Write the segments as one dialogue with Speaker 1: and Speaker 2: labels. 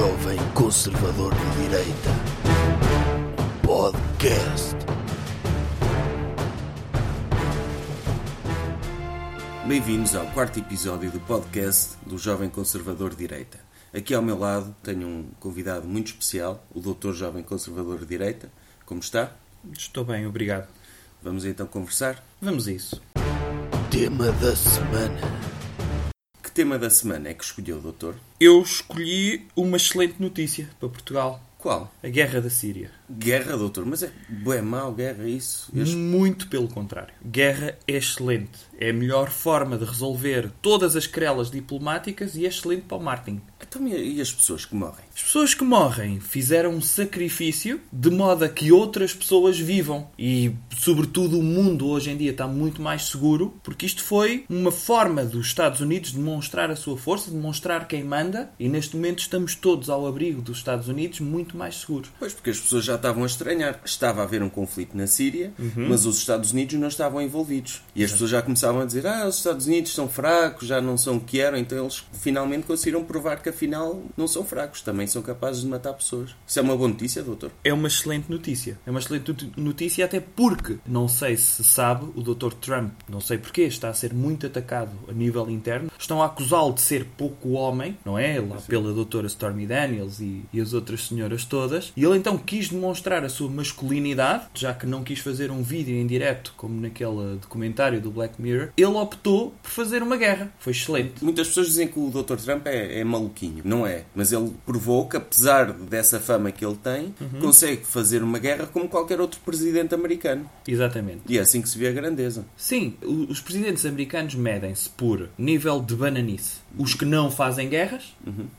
Speaker 1: Jovem Conservador de Direita. Podcast.
Speaker 2: Bem-vindos ao quarto episódio do podcast do Jovem Conservador de Direita. Aqui ao meu lado tenho um convidado muito especial, o Dr. Jovem Conservador de Direita. Como está?
Speaker 3: Estou bem, obrigado.
Speaker 2: Vamos então conversar?
Speaker 3: Vamos a isso.
Speaker 1: Tema da semana.
Speaker 2: Tema da semana é que escolheu, doutor?
Speaker 3: Eu escolhi uma excelente notícia para Portugal:
Speaker 2: Qual?
Speaker 3: a guerra da Síria.
Speaker 2: Guerra, doutor? Mas é bué mau, guerra, isso? Este-
Speaker 3: Muito pelo contrário. Guerra é excelente. É a melhor forma de resolver todas as querelas diplomáticas e é excelente para o marketing.
Speaker 2: Então, e as pessoas que morrem?
Speaker 3: As pessoas que morrem fizeram um sacrifício de modo a que outras pessoas vivam. E, sobretudo, o mundo hoje em dia está muito mais seguro, porque isto foi uma forma dos Estados Unidos de demonstrar a sua força, de demonstrar quem manda, e neste momento estamos todos ao abrigo dos Estados Unidos muito mais seguros.
Speaker 2: Pois, porque as pessoas já estavam a estranhar. Estava a haver um conflito na Síria, mas os Estados Unidos não estavam envolvidos. E as pessoas já começavam a dizer: ah, os Estados Unidos são fracos, já não são o que eram. Então eles finalmente conseguiram provar que afinal não são fracos, também são capazes de matar pessoas. Isso é uma boa notícia, doutor?
Speaker 3: É uma excelente notícia. É uma excelente not- notícia até porque, não sei se sabe, o Dr. Trump, não sei porquê, está a ser muito atacado a nível interno. Estão a acusá-lo de ser pouco homem, não é? Lá pela doutora Stormy Daniels e, e as outras senhoras todas. E ele então quis demonstrar a sua masculinidade, já que não quis fazer um vídeo em direto, como naquele documentário do Black Mirror. Ele optou por fazer uma guerra. Foi excelente.
Speaker 2: Muitas pessoas dizem que o Dr. Trump é, é maluquinho. Não é. Mas ele provou que, apesar dessa fama que ele tem, consegue fazer uma guerra como qualquer outro presidente americano.
Speaker 3: Exatamente.
Speaker 2: E é assim que se vê a grandeza.
Speaker 3: Sim, os presidentes americanos medem-se por nível de bananice. Os que não fazem guerras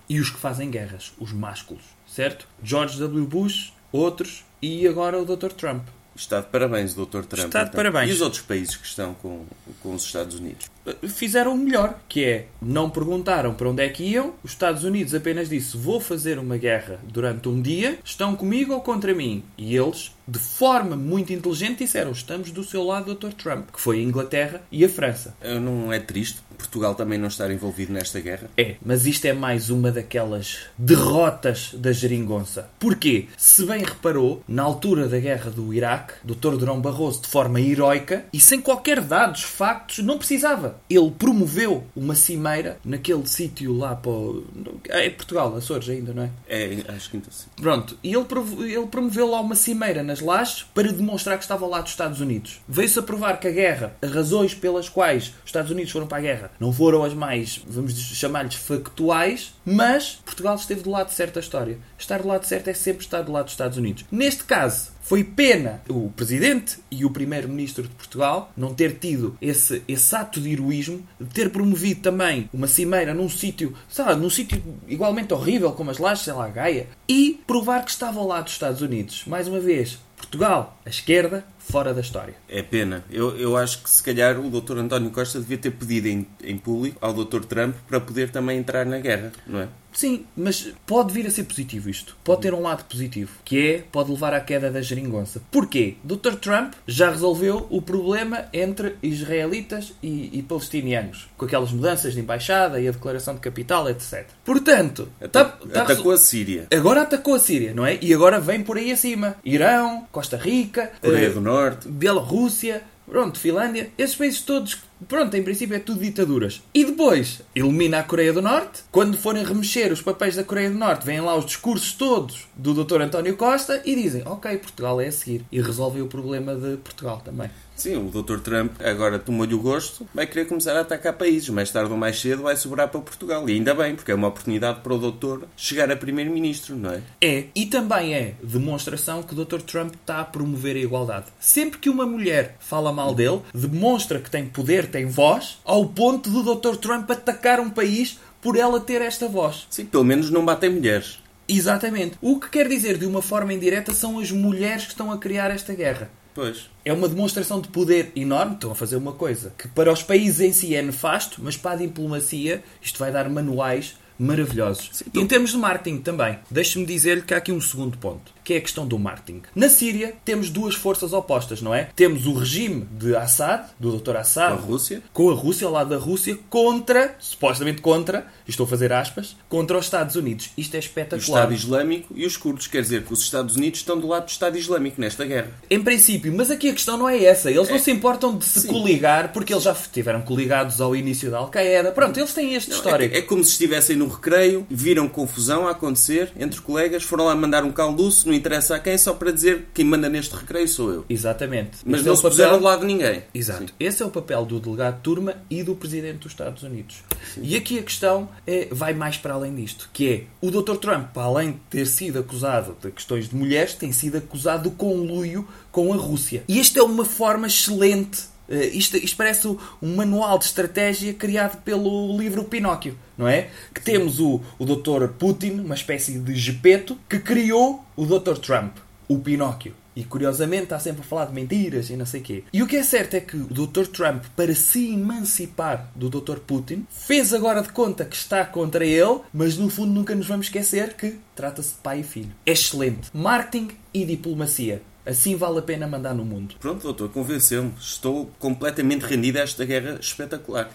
Speaker 3: e os que fazem guerras, os másculos, certo? George W. Bush, outros e agora o Dr. Trump.
Speaker 2: Está de parabéns, Dr. Trump.
Speaker 3: Está de
Speaker 2: então.
Speaker 3: parabéns.
Speaker 2: E os outros países que estão com, com os Estados Unidos?
Speaker 3: Fizeram o melhor, que é não perguntaram para onde é que iam. Os Estados Unidos apenas disse: Vou fazer uma guerra durante um dia, estão comigo ou contra mim? E eles, de forma muito inteligente, disseram: Estamos do seu lado, Dr. Trump, que foi a Inglaterra e a França.
Speaker 2: Não é triste Portugal também não estar envolvido nesta guerra?
Speaker 3: É, mas isto é mais uma daquelas derrotas da geringonça. Porquê? Se bem reparou, na altura da guerra do Iraque, Dr. Durão Barroso, de forma heroica e sem qualquer dados, factos, não precisava. Ele promoveu uma cimeira naquele sítio lá para. o- É Portugal, Açores ainda, não é?
Speaker 2: É, acho que então sim.
Speaker 3: Pronto, e ele, ele promoveu lá uma cimeira nas lajes para demonstrar que estava lá dos Estados Unidos. Veio-se a provar que a guerra, as razões pelas quais os Estados Unidos foram para a guerra, não foram as mais, vamos chamar-lhes, factuais, mas Portugal esteve do lado certo da história. Estar do lado certo é sempre estar do lado dos Estados Unidos. Neste caso, foi pena o Presidente e o Primeiro-Ministro de Portugal não ter tido esse, esse ato de heroísmo, de ter promovido também uma cimeira num sítio, lá, num sítio igualmente horrível como as lajes, sei lá, Gaia, e provar que estava ao lado dos Estados Unidos. Mais uma vez, Portugal, a esquerda, fora da história.
Speaker 2: É pena. Eu, eu acho que se calhar o Dr. António Costa devia ter pedido em, em público ao Dr. Trump para poder também entrar na guerra, não é?
Speaker 3: Sim, mas pode vir a ser positivo isto. Pode ter um lado positivo, que é, pode levar à queda da geringonça. Porquê? Dr. Trump já resolveu o problema entre israelitas e, e palestinianos, com aquelas mudanças de embaixada e a declaração de capital, etc. Portanto, tá- tá
Speaker 2: Atacou a Síria,
Speaker 3: agora atacou a Síria, não é? E agora vem por aí acima. Irão, Costa Rica,
Speaker 2: Coreia
Speaker 3: eh,
Speaker 2: do Norte.
Speaker 3: Bielorrússia, pronto, Finlândia, esses países todos, pronto, em princípio é tudo ditaduras. E depois elimina a Coreia do Norte. Quando forem remexer os papéis da Coreia do Norte, vêm lá os discursos todos do Dr. António Costa e dizem: Ok, Portugal é a seguir. E resolvem o problema de Portugal também.
Speaker 2: Sim, o Dr. Trump agora tomou-lhe o gosto, vai querer começar a atacar países. Mais tarde ou mais cedo vai sobrar para Portugal. E ainda bem, porque é uma oportunidade para o doutor chegar a primeiro-ministro, não é?
Speaker 3: É, e também é demonstração que o Dr. Trump está a promover a igualdade. Sempre que uma mulher fala mal dele, demonstra que tem poder, tem voz, ao ponto do Dr. Trump atacar um país por ela ter esta voz.
Speaker 2: Sim, pelo menos não batem mulheres.
Speaker 3: Exatamente. O que quer dizer, de uma forma indireta, são as mulheres que estão a criar esta guerra.
Speaker 2: Pois.
Speaker 3: É uma demonstração de poder enorme. Estão a fazer uma coisa que para os países em si é nefasto, mas para a diplomacia isto vai dar manuais maravilhosos. Sim, em termos de marketing também, deixe-me dizer-lhe que há aqui um segundo ponto que é a questão do marketing. Na Síria temos duas forças opostas, não é? Temos o regime de Assad, do Dr. Assad,
Speaker 2: com a Rússia,
Speaker 3: com a Rússia ao lado da Rússia, contra, supostamente contra, estou a fazer aspas, contra os Estados Unidos. Isto é espetacular. O
Speaker 2: Estado Islâmico e os curdos, quer dizer que os Estados Unidos estão do lado do Estado Islâmico nesta guerra.
Speaker 3: Em princípio, mas aqui a questão não é essa. Eles é. não se importam de se Sim. coligar, porque eles já estiveram coligados ao início da Al-Qaeda. Pronto, eles têm este não, histórico.
Speaker 2: É, é, como se estivessem no recreio, viram confusão a acontecer entre colegas, foram lá mandar um calduço, não interessa a quem, só para dizer quem manda neste recreio sou eu.
Speaker 3: Exatamente.
Speaker 2: Mas Esse não é se papel... puseram ao lado de ninguém.
Speaker 3: Exato. Sim. Esse é o papel do delegado de turma e do Presidente dos Estados Unidos. Sim. E aqui a questão é, vai mais para além disto, que é o Dr. Trump, além de ter sido acusado de questões de mulheres, tem sido acusado de conluio com a Rússia. E esta é uma forma excelente isto, isto, parece um manual de estratégia criado pelo livro Pinóquio, não é? Que temos o, o Dr. Putin, uma espécie de gepeto, que criou o Dr. Trump o Pinóquio. E curiosamente está sempre a falar de mentiras e não sei o quê. E o que é certo é que o Dr. Trump, para se emancipar do Dr. Putin, fez agora de conta que está contra ele, mas no fundo nunca nos vamos esquecer que trata-se de pai e filho. É excelente. Marketing e diplomacia. Assim vale a pena mandar no mundo.
Speaker 2: Pronto, doutor, convenceu-me. Estou completamente rendido a esta guerra espetacular.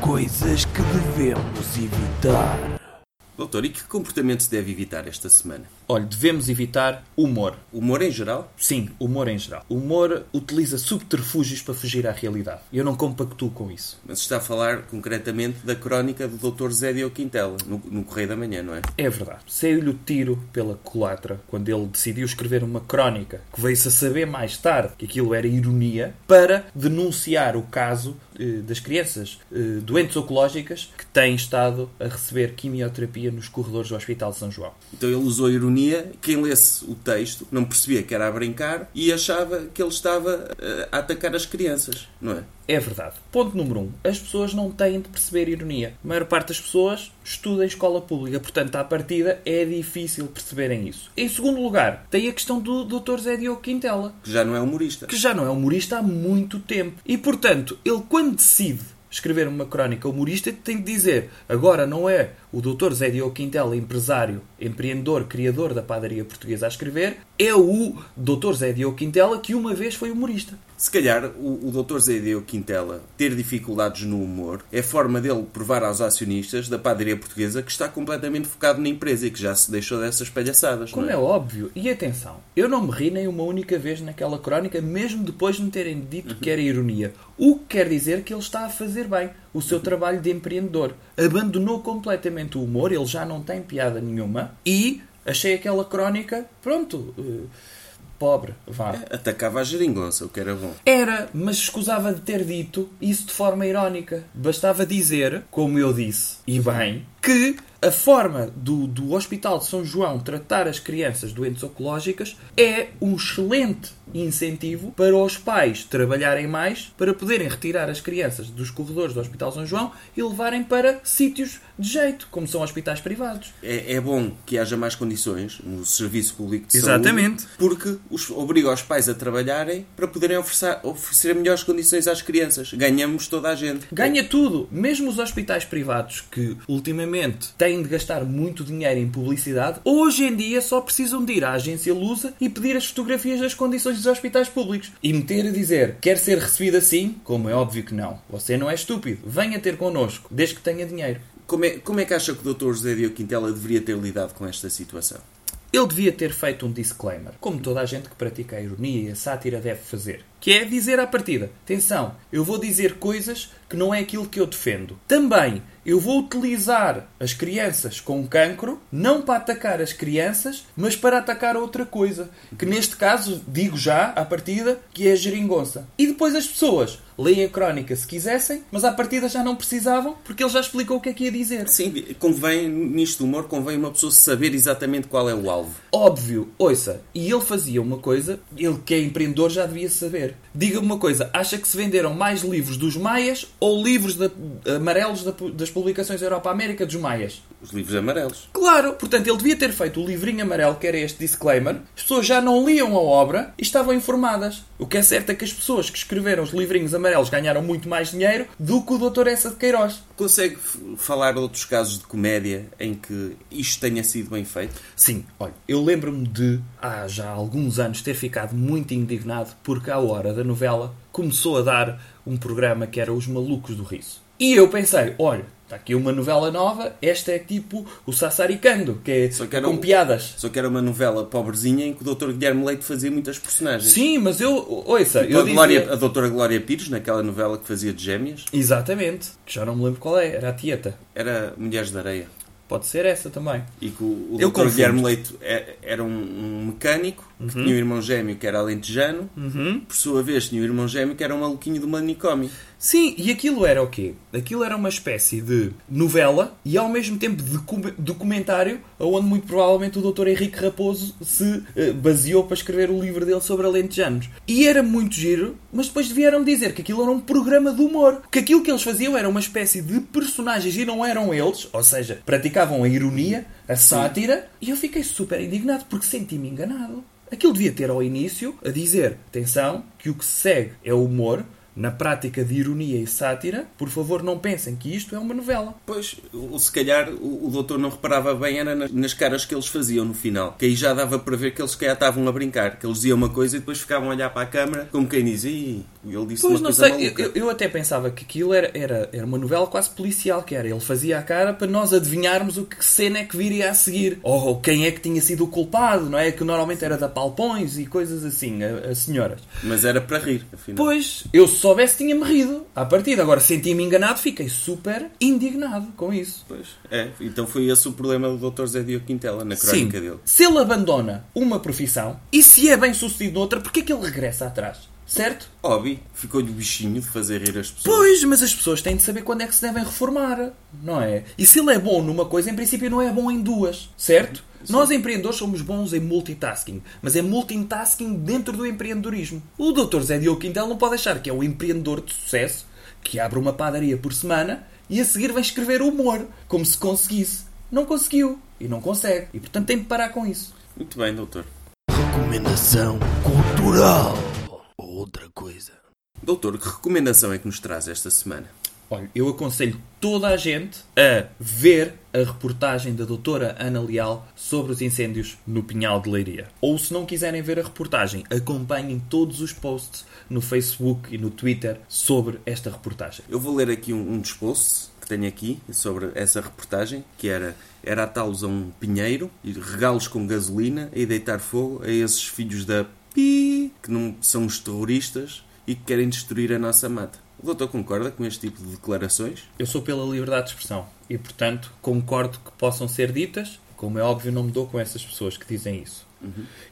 Speaker 1: Coisas que devemos evitar.
Speaker 2: Doutor, e que comportamento se deve evitar esta semana?
Speaker 3: Olha, devemos evitar humor.
Speaker 2: Humor em geral?
Speaker 3: Sim, humor em geral. Humor utiliza subterfúgios para fugir à realidade. Eu não compactuo com isso.
Speaker 2: Mas está a falar concretamente da crónica do Dr. Zé Dio Quintela, no, no Correio da Manhã, não é?
Speaker 3: É verdade. Saiu-lhe o tiro pela culatra quando ele decidiu escrever uma crónica que veio-se a saber mais tarde que aquilo era ironia para denunciar o caso eh, das crianças eh, doentes oncológicas que têm estado a receber quimioterapia nos corredores do Hospital de São João.
Speaker 2: Então ele usou ironia. Quem lesse o texto não percebia que era a brincar e achava que ele estava eh, a atacar as crianças, não é?
Speaker 3: É verdade. Ponto número um. As pessoas não têm de perceber ironia. A maior parte das pessoas estuda em escola pública, portanto, à partida é difícil perceberem isso. Em segundo lugar, tem a questão do Dr. Zé Diogo Quintela.
Speaker 2: Que já não é humorista.
Speaker 3: Que já não é humorista há muito tempo. E, portanto, ele quando decide escrever uma crónica humorista tem de dizer agora não é o Dr. Zé Diogo Quintela, empresário, empreendedor, criador da padaria portuguesa a escrever, é o Dr. Zé Diogo Quintela que uma vez foi humorista.
Speaker 2: Se calhar o, o Dr. Diogo Quintela ter dificuldades no humor é forma dele provar aos acionistas da padaria portuguesa que está completamente focado na empresa e que já se deixou dessas palhaçadas.
Speaker 3: Como
Speaker 2: é?
Speaker 3: é? óbvio. E atenção, eu não me ri nem uma única vez naquela crónica, mesmo depois de me terem dito uhum. que era ironia. O que quer dizer que ele está a fazer bem o seu trabalho de empreendedor. Abandonou completamente o humor, ele já não tem piada nenhuma e achei aquela crónica, pronto. Uh, pobre, vá.
Speaker 2: É, atacava a geringonça, o que era bom.
Speaker 3: Era, mas escusava de ter dito isso de forma irónica. Bastava dizer, como eu disse, e bem, que a forma do, do Hospital de São João tratar as crianças doentes oncológicas é um excelente incentivo para os pais trabalharem mais para poderem retirar as crianças dos corredores do Hospital São João e levarem para sítios de jeito, como são hospitais privados.
Speaker 2: É, é bom que haja mais condições no serviço público de
Speaker 3: Exatamente.
Speaker 2: saúde, porque os, obriga os pais a trabalharem para poderem oferecer, oferecer melhores condições às crianças. Ganhamos toda a gente.
Speaker 3: Ganha tudo. Mesmo os hospitais privados que ultimamente têm de gastar muito dinheiro em publicidade, hoje em dia só precisam de ir à agência Lusa e pedir as fotografias das condições dos hospitais públicos. E meter a dizer, quer ser recebido assim? Como é óbvio que não. Você não é estúpido. Venha ter connosco, desde que tenha dinheiro.
Speaker 2: Como é, como é que acha que o Dr. José Diogo Quintela deveria ter lidado com esta situação?
Speaker 3: Ele devia ter feito um disclaimer, como toda a gente que pratica a ironia e a sátira deve fazer, que é dizer à partida: atenção, eu vou dizer coisas que não é aquilo que eu defendo. Também eu vou utilizar as crianças com cancro não para atacar as crianças, mas para atacar outra coisa. Que neste caso, digo já à partida, que é a geringonça. E depois as pessoas leem a crónica se quisessem, mas à partida já não precisavam, porque ele já explicou o que é que ia dizer.
Speaker 2: Sim, convém, nisto do humor, convém uma pessoa saber exatamente qual é o alvo.
Speaker 3: Óbvio, ouça, e ele fazia uma coisa, ele que é empreendedor já devia saber Diga-me uma coisa, acha que se venderam mais livros dos Maias ou livros da- amarelos da- das publicações Europa-América dos Maias?
Speaker 2: Os livros amarelos.
Speaker 3: Claro, portanto ele devia ter feito o livrinho amarelo, que era este disclaimer. As pessoas já não liam a obra e estavam informadas. O que é certo é que as pessoas que escreveram os livrinhos amarelos ganharam muito mais dinheiro do que o Dr. Essa de Queiroz.
Speaker 2: Consegue falar de outros casos de comédia em que isto tenha sido bem feito?
Speaker 3: Sim, olha, eu lembro-me de, há já alguns anos, ter ficado muito indignado porque, à hora da novela, começou a dar um programa que era Os Malucos do Riso. E eu pensei, olha, está aqui uma novela nova, esta é tipo o Sassaricando, que é
Speaker 2: Só que
Speaker 3: com
Speaker 2: o-
Speaker 3: piadas.
Speaker 2: Só que era uma novela pobrezinha em que o Dr. Guilherme Leite fazia muitas personagens.
Speaker 3: Sim, mas eu, ouça,
Speaker 2: Tipo
Speaker 3: eu
Speaker 2: a,
Speaker 3: dizia...
Speaker 2: Glória, a Doutora Glória Pires, naquela novela que fazia de gêmeas,
Speaker 3: Exatamente, que já não me lembro qual é, era a Tieta.
Speaker 2: era Mulheres de Areia.
Speaker 3: Pode ser essa também.
Speaker 2: E que o, o
Speaker 3: Eu
Speaker 2: Dr. Guilherme Leite é- era um, um mecânico que tinha um irmão gêmeo que era alentejano,
Speaker 3: Uhum.
Speaker 2: por sua vez tinha um irmão gêmeo que era um maluquinho do manicômio.
Speaker 3: Sim, e aquilo era o quê? Aquilo era uma espécie de novela e ao mesmo tempo de docu- documentário onde muito provavelmente o Dr. Henrique Raposo se eh, baseou para escrever o livro dele sobre alentejanos. E era muito giro, mas depois vieram dizer que aquilo era um programa de humor. Que aquilo que eles faziam era uma espécie de personagens e não eram eles, ou seja, praticavam a ironia, a sátira, e eu fiquei super indignado porque senti-me enganado. Aquilo devia ter ao início a dizer: atenção, que o que se segue é o humor, na prática de ironia e sátira, por favor não pensem que isto é uma novela.
Speaker 2: Pois, se calhar o, o doutor não reparava bem era nas, nas caras que eles faziam no final. Que aí já dava para ver que eles se calhar estavam a brincar. Que eles diziam uma coisa e depois ficavam a olhar para a câmara como quem diz, "Ih, ele disse
Speaker 3: Pois
Speaker 2: uma
Speaker 3: não
Speaker 2: coisa
Speaker 3: sei,
Speaker 2: maluca.
Speaker 3: eu, eu até pensava que aquilo era, era, era uma novela quase policial, que era. Ele fazia a cara para nós adivinharmos o que cena é que viria a seguir. Ou quem é que tinha sido o culpado, não é? Que normalmente era da Palpões e coisas assim, a, a senhoras.
Speaker 2: Mas era para rir, afinal.
Speaker 3: Pois, eu se soubesse tinha-me rido à partida. Agora senti-me enganado, fiquei super indignado com isso.
Speaker 2: Pois, é. Então foi esse o problema do Dr. Zé Diogo Quintela na
Speaker 3: Sim,
Speaker 2: crónica dele.
Speaker 3: se ele abandona uma profissão e se é bem sucedido noutra, porquê é que ele regressa atrás? Certo?
Speaker 2: Óbvio, ficou-lhe o bichinho de fazer rir as pessoas.
Speaker 3: Pois, mas as pessoas têm de saber quando é que se devem reformar, não é? E se ele é bom numa coisa, em princípio não é bom em duas, certo? Nós empreendedores somos bons em multitasking, mas é multitasking dentro do empreendedorismo. O Dr. Zé Diogo Quintel não pode achar que é o empreendedor de sucesso que abre uma padaria por semana e a seguir vem escrever humor, como se conseguisse. Não conseguiu e não consegue. E portanto tem de parar com isso.
Speaker 2: Muito bem, doutor.
Speaker 1: Recomendação cultural. Ou outra coisa.
Speaker 2: Doutor, que recomendação é que nos traz esta semana?
Speaker 3: Olha, eu aconselho toda a gente a ver a reportagem da doutora Ana Leal sobre os incêndios no Pinhal de Leiria. Ou se não quiserem ver a reportagem, acompanhem todos os posts no Facebook e no Twitter sobre esta reportagem.
Speaker 2: Eu vou ler aqui um, um dos posts que tenho aqui sobre essa reportagem, que era era atá-los a um pinheiro e regá-los com gasolina e deitar fogo a esses filhos da pi que não são os terroristas e que querem destruir a nossa mata. O doutor concorda com este tipo de declarações?
Speaker 3: Eu sou pela liberdade de expressão e, portanto, concordo que possam ser ditas. Como é óbvio, não me dou com essas pessoas que dizem isso.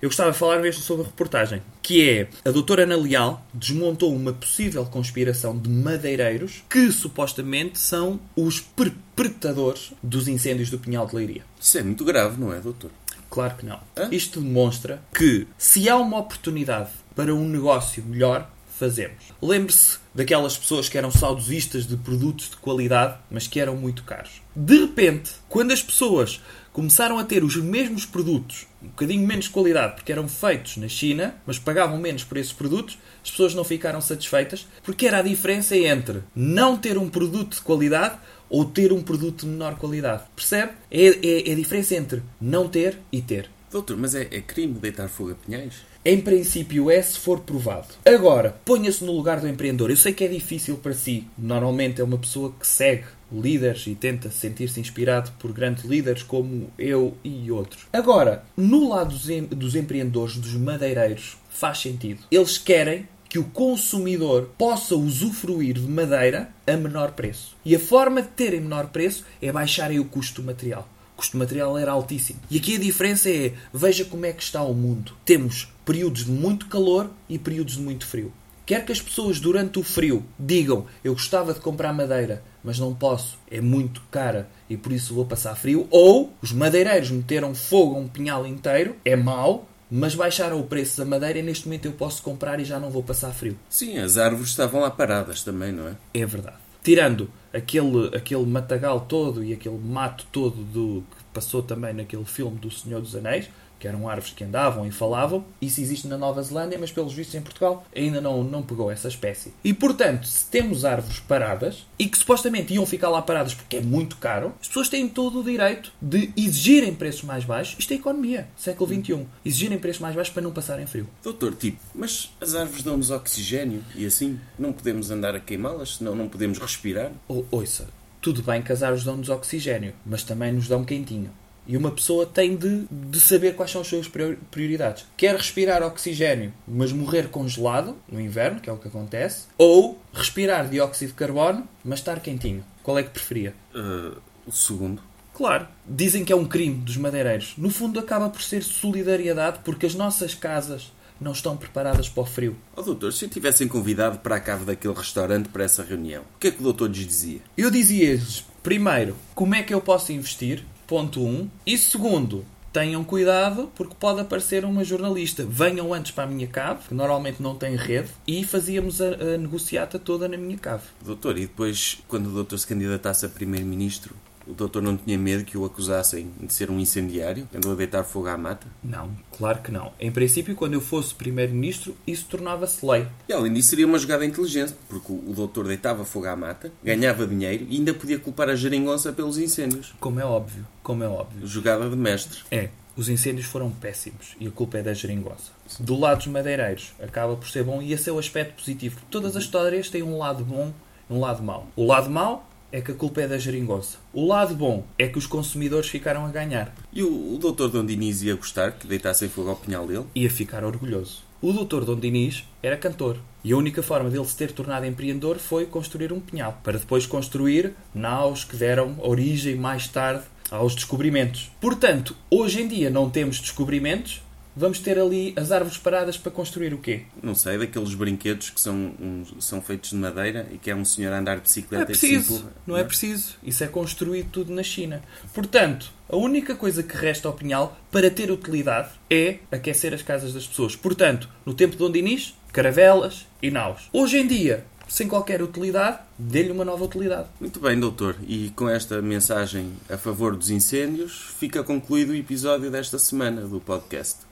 Speaker 3: Eu gostava de falar mesmo sobre a reportagem, que é a doutora Ana Leal desmontou uma possível conspiração de madeireiros que supostamente são os perpetradores dos incêndios do Pinhal de Leiria.
Speaker 2: Isso é muito grave, não é, doutor?
Speaker 3: Claro que não.
Speaker 2: Hã?
Speaker 3: Isto demonstra que se há uma oportunidade para um negócio melhor, fazemos. Lembre-se daquelas pessoas que eram saudosistas de produtos de qualidade, mas que eram muito caros. De repente, quando as pessoas começaram a ter os mesmos produtos, um bocadinho menos qualidade, porque eram feitos na China, mas pagavam menos por esses produtos, as pessoas não ficaram satisfeitas, porque era a diferença entre não ter um produto de qualidade ou ter um produto de menor qualidade. Percebe? É, é, é a diferença entre não ter e ter.
Speaker 2: Doutor, mas é, é crime deitar fogo a pinhais?
Speaker 3: Em princípio é se for provado. Agora, ponha-se no lugar do empreendedor. Eu sei que é difícil para si. Normalmente é uma pessoa que segue líderes e tenta sentir-se inspirado por grandes líderes como eu e outros. Agora, no lado dos, em- dos empreendedores, dos madeireiros, faz sentido. Eles querem que o consumidor possa usufruir de madeira a menor preço. E a forma de terem menor preço é baixarem o custo do material. O custo do material era altíssimo. E aqui a diferença é, veja como é que está o mundo. Temos períodos de muito calor e períodos de muito frio. Quer que as pessoas durante o frio digam eu gostava de comprar madeira, mas não posso, é muito cara e por isso vou passar frio, ou os madeireiros meteram fogo a um pinhal inteiro, é mau, mas baixaram o preço da madeira e neste momento eu posso comprar e já não vou passar frio.
Speaker 2: Sim, as árvores estavam lá paradas também, não é?
Speaker 3: É verdade. Tirando aquele, aquele matagal todo e aquele mato todo do, que passou também naquele filme do Senhor dos Anéis, que eram árvores que andavam e falavam. Isso existe na Nova Zelândia, mas pelos vistos em Portugal ainda não, não pegou essa espécie. E portanto, se temos árvores paradas e que supostamente iam ficar lá paradas porque é muito caro, as pessoas têm todo o direito de exigirem preços mais baixos. Isto é economia, século XXI. Exigirem preços mais baixos para não passarem frio.
Speaker 2: Doutor, tipo, mas as árvores dão-nos oxigênio e assim não podemos andar a queimá-las, senão não podemos respirar?
Speaker 3: Ou, ouça, tudo bem que as árvores dão-nos oxigênio, mas também nos dão quentinho. E uma pessoa tem de, de saber quais são as suas prioridades. Quer respirar oxigênio, mas morrer congelado no inverno, que é o que acontece, ou respirar dióxido de carbono, mas estar quentinho. Qual é que preferia?
Speaker 2: Uh, o segundo.
Speaker 3: Claro, dizem que é um crime dos madeireiros. No fundo, acaba por ser solidariedade porque as nossas casas não estão preparadas para o frio.
Speaker 2: Oh, doutor, se eu tivessem convidado para a cave daquele restaurante para essa reunião, o que é que o doutor lhes dizia?
Speaker 3: Eu dizia-lhes, primeiro, como é que eu posso investir? Ponto 1. Um. E segundo, tenham cuidado porque pode aparecer uma jornalista. Venham antes para a minha cave, que normalmente não tem rede, e fazíamos a, a negociata toda na minha cave.
Speaker 2: Doutor, e depois, quando o doutor se candidatasse a primeiro-ministro, o doutor não tinha medo que o acusassem de ser um incendiário? Andou a deitar fogo à mata?
Speaker 3: Não, claro que não. Em princípio, quando eu fosse primeiro-ministro, isso tornava-se lei.
Speaker 2: E além disso, seria uma jogada inteligente, porque o doutor deitava fogo à mata, ganhava dinheiro e ainda podia culpar a geringonça pelos incêndios.
Speaker 3: Como é óbvio, como é óbvio.
Speaker 2: Jogada de mestre.
Speaker 3: É. Os incêndios foram péssimos e a culpa é da geringonça. Do lado dos madeireiros, acaba por ser bom e esse é o aspecto positivo. Todas as histórias têm um lado bom e um lado mau. O lado mau é que a culpa é da geringonça. O lado bom é que os consumidores ficaram a ganhar.
Speaker 2: E o, o Dr. Dom Diniz ia gostar que deitassem fogo ao pinhal dele?
Speaker 3: Ia ficar orgulhoso. O Dr. Dom Diniz era cantor. E a única forma dele se ter tornado empreendedor foi construir um pinhal. Para depois construir naus que deram origem mais tarde aos descobrimentos. Portanto, hoje em dia não temos descobrimentos, vamos ter ali as árvores paradas para construir o quê?
Speaker 2: Não sei, daqueles brinquedos que são, um, são feitos de madeira e que é um senhor a andar de bicicleta
Speaker 3: não é preciso, empurra, não, é não é preciso. Isso é construído tudo na China. Portanto, a única coisa que resta ao pinhal para ter utilidade é aquecer as casas das pessoas. Portanto, no tempo de Dom Dinis, caravelas e naus. Hoje em dia, sem qualquer utilidade, dê-lhe uma nova utilidade.
Speaker 2: Muito bem, doutor. E com esta mensagem a favor dos incêndios, fica concluído o episódio desta semana do podcast.